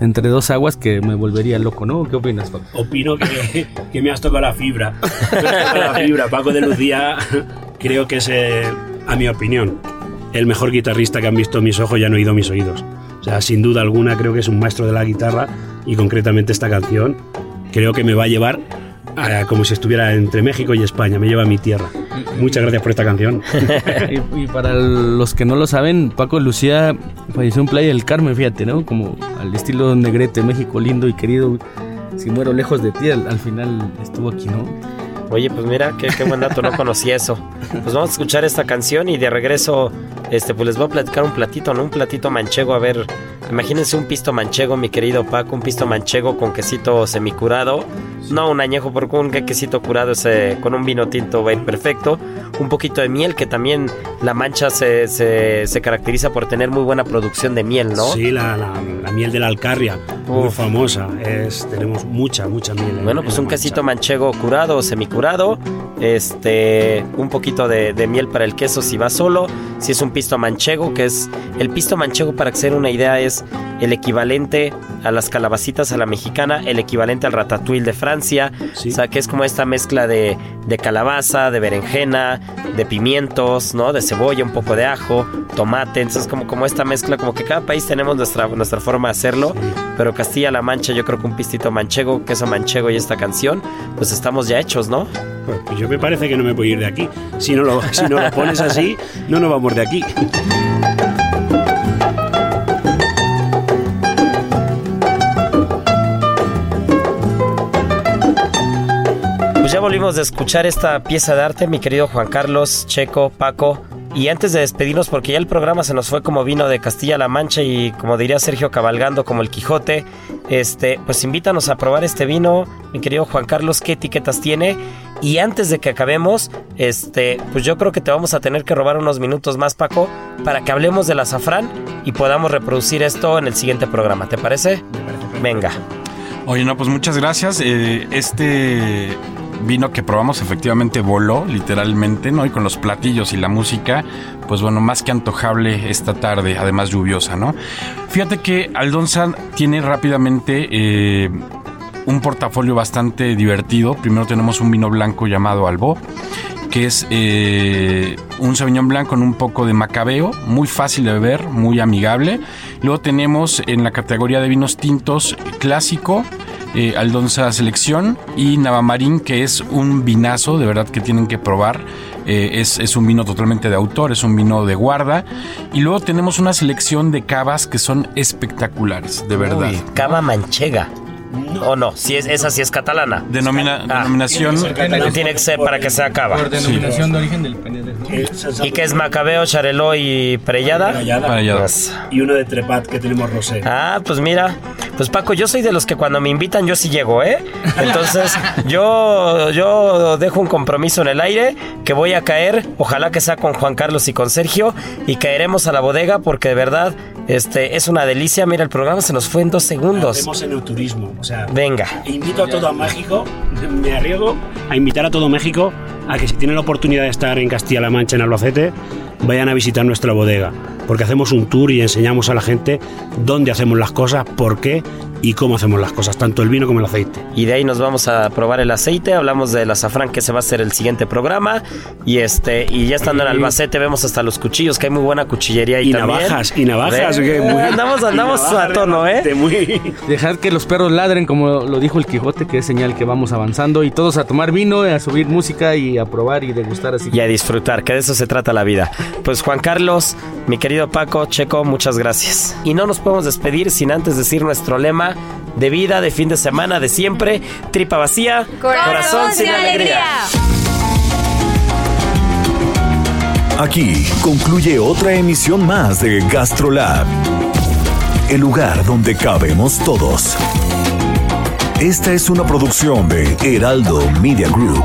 Entre dos aguas que me volvería loco, ¿no? ¿Qué opinas, Paco? Opino que, me has tocado la fibra. La fibra. Paco de Lucía creo que es, a mi opinión, el mejor guitarrista que han visto mis ojos y han oído mis oídos. O sea, sin duda alguna creo que es un maestro de la guitarra y concretamente esta canción creo que me va a llevar a- como si estuviera entre México y España, me lleva a mi tierra. Muchas gracias por esta canción. y, y para los que no lo saben, Paco Lucía falleció en Playa del Carmen, fíjate, ¿no? Como al estilo Negrete, México lindo y querido. Si muero lejos de ti, al, al final estuvo aquí, ¿no? Oye, pues mira, qué, qué buen dato, no conocía eso. Pues vamos a escuchar esta canción y de regreso, este, pues les voy a platicar un platito, ¿no? Un platito manchego, a ver, imagínense un pisto manchego, mi querido Paco, un pisto manchego con quesito semicurado. No un añejo, porque un quesito curado ese, con un vino tinto va a ir perfecto. Un poquito de miel, que también la mancha se, se, se caracteriza por tener muy buena producción de miel, ¿no? Sí, la, la- la miel de la Alcarria, muy famosa. Es, tenemos mucha, mucha miel. en- Bueno, en pues un Mancha. quesito manchego curado o semicurado, este, un poquito de, de miel para el queso si va solo, si es un pisto manchego, que es el pisto manchego para que se den una idea es el equivalente a las calabacitas a la mexicana, el equivalente al ratatouille de Francia, o sea que es como esta mezcla de, de calabaza, de berenjena, de pimientos, ¿no? De cebolla, un poco de ajo, tomate, entonces como, como esta mezcla, como que cada país tenemos nuestra, nuestra forma de hacerlo, pero Castilla-La Mancha yo creo que un pistito manchego, queso manchego y esta canción, pues estamos ya hechos, ¿no? Pues, yo me parece que no me puedo ir de aquí. Si no lo, si no lo pones así, no nos vamos de aquí. Ya volvimos de escuchar esta pieza de arte, mi querido Juan Carlos, Checo, Paco. Y antes de despedirnos, porque ya el programa se nos fue como vino de Castilla-La Mancha y como diría Sergio cabalgando como el Quijote, este, pues invítanos a probar este vino, mi querido Juan Carlos, qué etiquetas tiene. Y antes de que acabemos, este, pues yo creo que te vamos a tener que robar unos minutos más, Paco, para que hablemos del azafrán y podamos reproducir esto en el siguiente programa. ¿Te parece? Venga. Oye, no, pues muchas gracias. Eh, este vino que probamos efectivamente voló, literalmente, ¿no? Y con los platillos y la música, pues bueno, más que antojable esta tarde, además lluviosa, ¿no? Fíjate que Aldonza tiene rápidamente eh, un portafolio bastante divertido. Primero tenemos un vino blanco llamado Albó, que es eh, un Sauvignon Blanc con un poco de macabeo, muy fácil de beber, muy amigable. Luego tenemos en la categoría de vinos tintos clásico, eh, Aldonza Selección y Navamarín, que es un vinazo, de verdad que tienen que probar. Eh, es, es un vino totalmente de autor, es un vino de guarda. Y luego tenemos una selección de cavas que son espectaculares, de verdad. Cava manchega. ¿O no? Si es, esa sí es catalana. Denomina- denominación. Tiene que ser para que sea cava. Por denominación de origen del. ¿Y qué es Macabeo, Chareló y Perellada? Parellada. Y uno de Trepat que tenemos rosé. Ah, pues mira, pues Paco, yo soy de los que cuando me invitan yo sí llego, ¿eh? Entonces yo, yo dejo un compromiso en el aire que voy a caer, ojalá que sea con Juan Carlos y con Sergio, y caeremos a la bodega porque de verdad este, es una delicia. Mira, el programa se nos fue en dos segundos. Hacemos en el turismo. O sea, Venga. invito a todo a México, me arriesgo a invitar a todo México a que si tienen la oportunidad de estar en Castilla-La Mancha, en Albacete, vayan a visitar nuestra bodega. Porque hacemos un tour y enseñamos a la gente dónde hacemos las cosas, por qué y cómo hacemos las cosas, tanto el vino como el aceite. Y de ahí nos vamos a probar el aceite, hablamos del azafrán que se va a hacer el siguiente programa y este y ya estando en Albacete vemos hasta los cuchillos, que hay muy buena cuchillería ahí Y también. navajas, y navajas, que muy- andamos andamos y navajas a tono, ¿eh? de muy- Dejad que los perros ladren, como lo dijo el Quijote, que es señal que vamos avanzando. Y todos a tomar vino, a subir música y a probar y degustar así. Y a disfrutar, que de eso se trata la vida. Pues Juan Carlos, mi querido Paco, Checo, muchas gracias. Y no nos podemos despedir sin antes decir nuestro lema de vida, de fin de semana, de siempre, tripa vacía, corazón, sin alegría. Aquí concluye otra emisión más de GastroLab. el lugar donde cabemos todos. Esta es una producción de Heraldo Media Group.